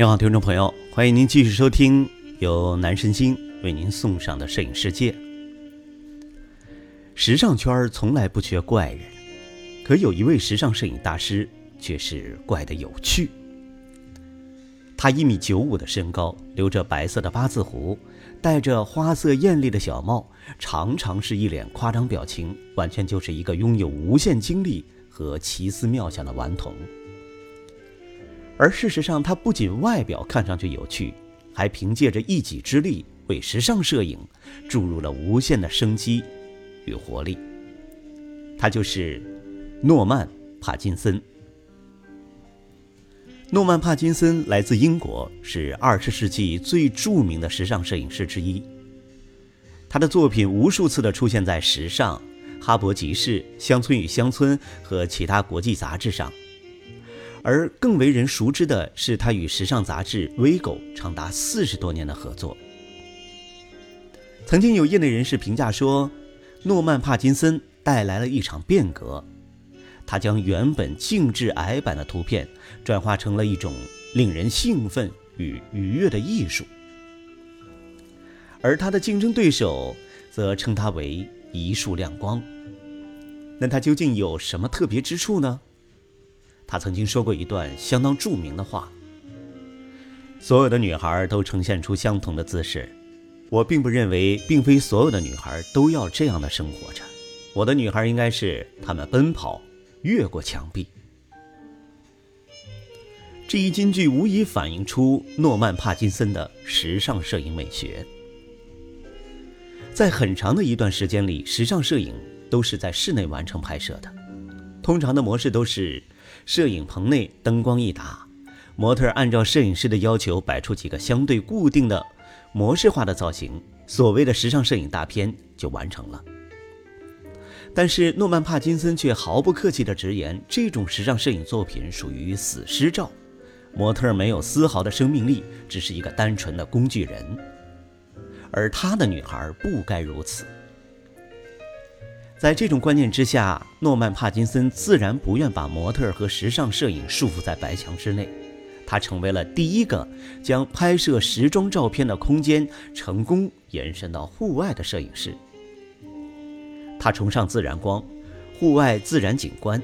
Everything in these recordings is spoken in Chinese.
你好，听众朋友，欢迎您继续收听由南神星为您送上的摄影世界。时尚圈从来不缺怪人，可有一位时尚摄影大师却是怪的有趣。他一米九五的身高，留着白色的八字胡，戴着花色艳丽的小帽，常常是一脸夸张表情，完全就是一个拥有无限精力和奇思妙想的顽童。而事实上，他不仅外表看上去有趣，还凭借着一己之力为时尚摄影注入了无限的生机与活力。他就是诺曼·帕金森。诺曼·帕金森来自英国，是二十世纪最著名的时尚摄影师之一。他的作品无数次的出现在《时尚》《哈勃集市》《乡村与乡村》和其他国际杂志上。而更为人熟知的是，他与时尚杂志《Vigo》长达四十多年的合作。曾经有业内人士评价说，诺曼·帕金森带来了一场变革，他将原本静致矮板的图片转化成了一种令人兴奋与愉悦的艺术。而他的竞争对手则称他为一束亮光。那他究竟有什么特别之处呢？他曾经说过一段相当著名的话：“所有的女孩都呈现出相同的姿势，我并不认为，并非所有的女孩都要这样的生活着。我的女孩应该是她们奔跑，越过墙壁。”这一金句无疑反映出诺曼·帕金森的时尚摄影美学。在很长的一段时间里，时尚摄影都是在室内完成拍摄的，通常的模式都是。摄影棚内灯光一打，模特按照摄影师的要求摆出几个相对固定的模式化的造型，所谓的时尚摄影大片就完成了。但是诺曼·帕金森却毫不客气地直言，这种时尚摄影作品属于死尸照，模特没有丝毫的生命力，只是一个单纯的工具人，而他的女孩不该如此。在这种观念之下，诺曼·帕金森自然不愿把模特和时尚摄影束缚在白墙之内。他成为了第一个将拍摄时装照片的空间成功延伸到户外的摄影师。他崇尚自然光、户外自然景观，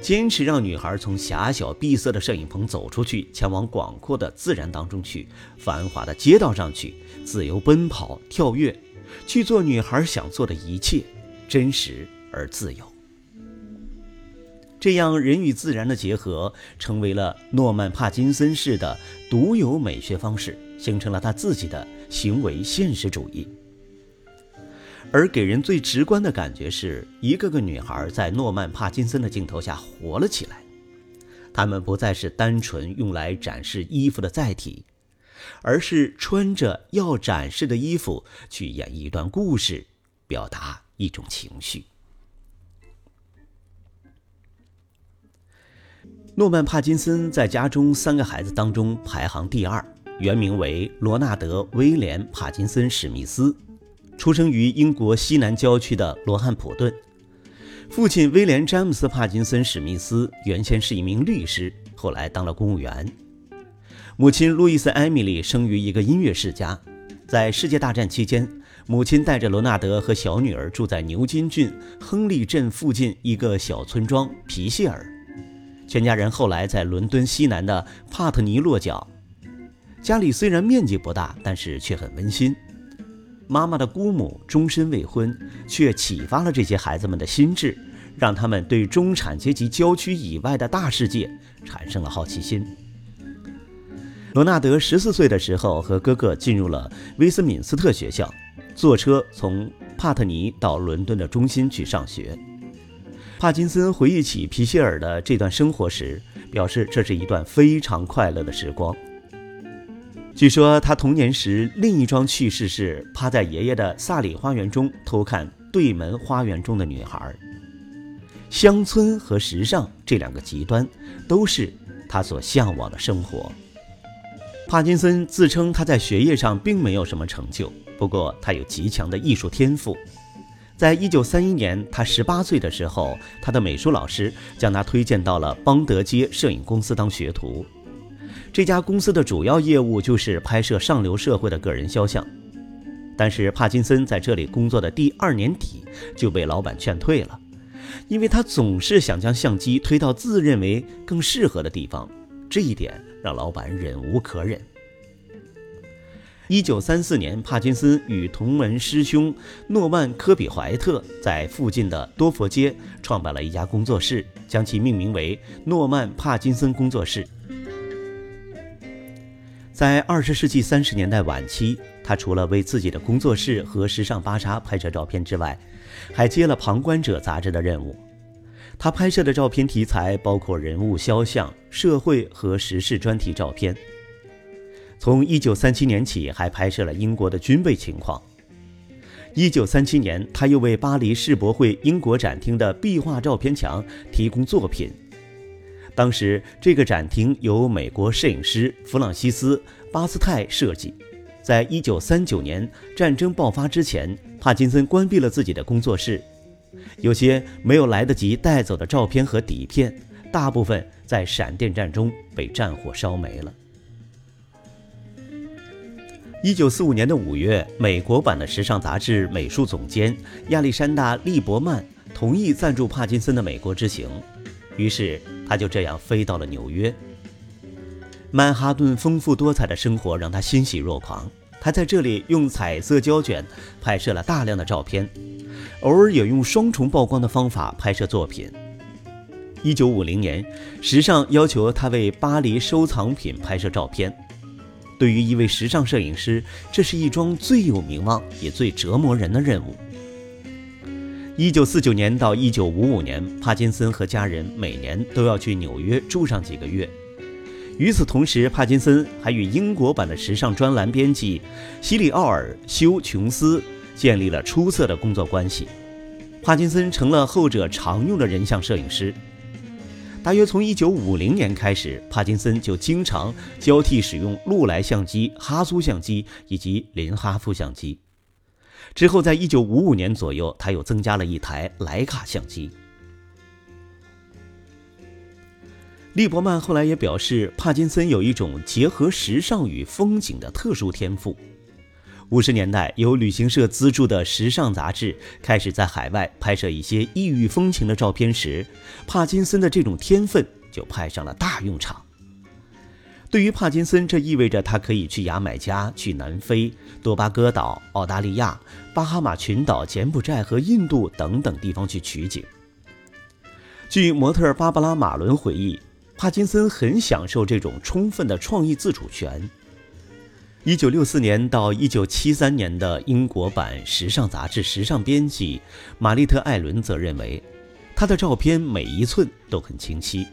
坚持让女孩从狭小闭塞的摄影棚走出去，前往广阔的自然当中去，繁华的街道上去，自由奔跑、跳跃，去做女孩想做的一切。真实而自由，这样人与自然的结合，成为了诺曼·帕金森式的独有美学方式，形成了他自己的行为现实主义。而给人最直观的感觉是，一个个女孩在诺曼·帕金森的镜头下活了起来，她们不再是单纯用来展示衣服的载体，而是穿着要展示的衣服去演绎一段故事，表达。一种情绪。诺曼·帕金森在家中三个孩子当中排行第二，原名为罗纳德·威廉·帕金森·史密斯，出生于英国西南郊区的罗汉普顿。父亲威廉·詹姆斯·帕金森·史密斯原先是一名律师，后来当了公务员。母亲路易斯·艾米丽生于一个音乐世家，在世界大战期间。母亲带着罗纳德和小女儿住在牛津郡亨利镇附近一个小村庄皮谢尔，全家人后来在伦敦西南的帕特尼落脚。家里虽然面积不大，但是却很温馨。妈妈的姑母终身未婚，却启发了这些孩子们的心智，让他们对中产阶级郊区以外的大世界产生了好奇心。罗纳德十四岁的时候，和哥哥进入了威斯敏斯特学校。坐车从帕特尼到伦敦的中心去上学。帕金森回忆起皮歇尔的这段生活时，表示这是一段非常快乐的时光。据说他童年时另一桩趣事是趴在爷爷的萨里花园中偷看对门花园中的女孩。乡村和时尚这两个极端，都是他所向往的生活。帕金森自称他在学业上并没有什么成就。不过，他有极强的艺术天赋。在一九三一年，他十八岁的时候，他的美术老师将他推荐到了邦德街摄影公司当学徒。这家公司的主要业务就是拍摄上流社会的个人肖像。但是帕金森在这里工作的第二年底就被老板劝退了，因为他总是想将相机推到自认为更适合的地方，这一点让老板忍无可忍。一九三四年，帕金森与同门师兄诺曼·科比怀特在附近的多佛街创办了一家工作室，将其命名为诺曼·帕金森工作室。在二十世纪三十年代晚期，他除了为自己的工作室和时尚芭莎拍摄照片之外，还接了《旁观者》杂志的任务。他拍摄的照片题材包括人物肖像、社会和时事专题照片。从1937年起，还拍摄了英国的军备情况。1937年，他又为巴黎世博会英国展厅的壁画照片墙提供作品。当时，这个展厅由美国摄影师弗朗西斯·巴斯泰设计。在1939年战争爆发之前，帕金森关闭了自己的工作室，有些没有来得及带走的照片和底片，大部分在闪电战中被战火烧没了。一九四五年的五月，美国版的时尚杂志美术总监亚历山大·利伯曼同意赞助帕金森的美国之行，于是他就这样飞到了纽约。曼哈顿丰富多彩的生活让他欣喜若狂，他在这里用彩色胶卷拍摄了大量的照片，偶尔也用双重曝光的方法拍摄作品。一九五零年，时尚要求他为巴黎收藏品拍摄照片。对于一位时尚摄影师，这是一桩最有名望也最折磨人的任务。一九四九年到一九五五年，帕金森和家人每年都要去纽约住上几个月。与此同时，帕金森还与英国版的时尚专栏编辑西里奥尔·休琼斯建立了出色的工作关系。帕金森成了后者常用的人像摄影师。大约从1950年开始，帕金森就经常交替使用禄来相机、哈苏相机以及林哈夫相机。之后，在1955年左右，他又增加了一台莱卡相机。利伯曼后来也表示，帕金森有一种结合时尚与风景的特殊天赋。五十年代，由旅行社资助的时尚杂志开始在海外拍摄一些异域风情的照片时，帕金森的这种天分就派上了大用场。对于帕金森，这意味着他可以去牙买加、去南非、多巴哥岛、澳大利亚、巴哈马群岛、柬埔寨和印度等等地方去取景。据模特芭芭拉·马伦回忆，帕金森很享受这种充分的创意自主权。一九六四年到一九七三年的英国版时尚杂志时尚编辑玛丽特·艾伦则认为，他的照片每一寸都很清晰。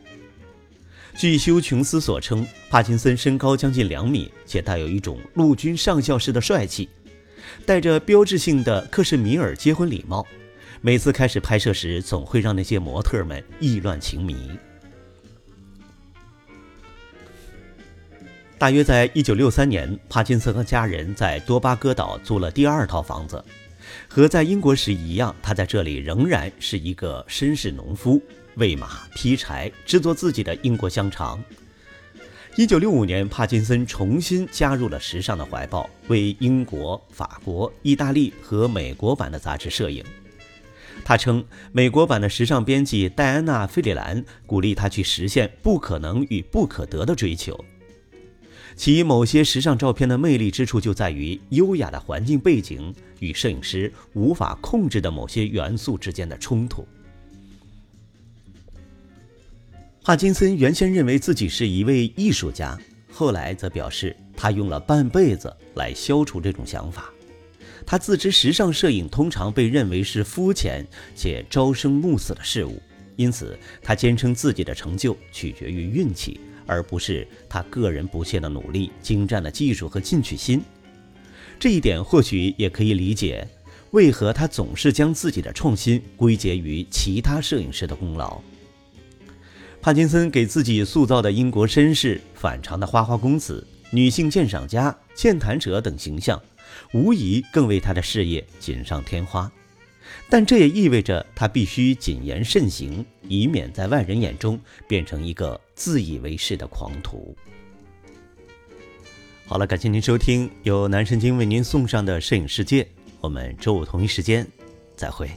据休琼斯所称，帕金森身高将近两米，且带有一种陆军上校式的帅气，戴着标志性的克什米尔结婚礼帽，每次开始拍摄时，总会让那些模特们意乱情迷。大约在一九六三年，帕金森和家人在多巴哥岛租了第二套房子。和在英国时一样，他在这里仍然是一个绅士农夫，喂马、劈柴、制作自己的英国香肠。一九六五年，帕金森重新加入了时尚的怀抱，为英国、法国、意大利和美国版的杂志摄影。他称，美国版的时尚编辑戴安娜·费里兰鼓励他去实现不可能与不可得的追求。其某些时尚照片的魅力之处就在于优雅的环境背景与摄影师无法控制的某些元素之间的冲突。帕金森原先认为自己是一位艺术家，后来则表示他用了半辈子来消除这种想法。他自知时尚摄影通常被认为是肤浅且朝生暮死的事物，因此他坚称自己的成就取决于运气。而不是他个人不懈的努力、精湛的技术和进取心。这一点或许也可以理解，为何他总是将自己的创新归结于其他摄影师的功劳。帕金森给自己塑造的英国绅士、反常的花花公子、女性鉴赏家、健谈者等形象，无疑更为他的事业锦上添花。但这也意味着他必须谨言慎行，以免在外人眼中变成一个自以为是的狂徒。好了，感谢您收听由南神经为您送上的摄影世界，我们周五同一时间再会。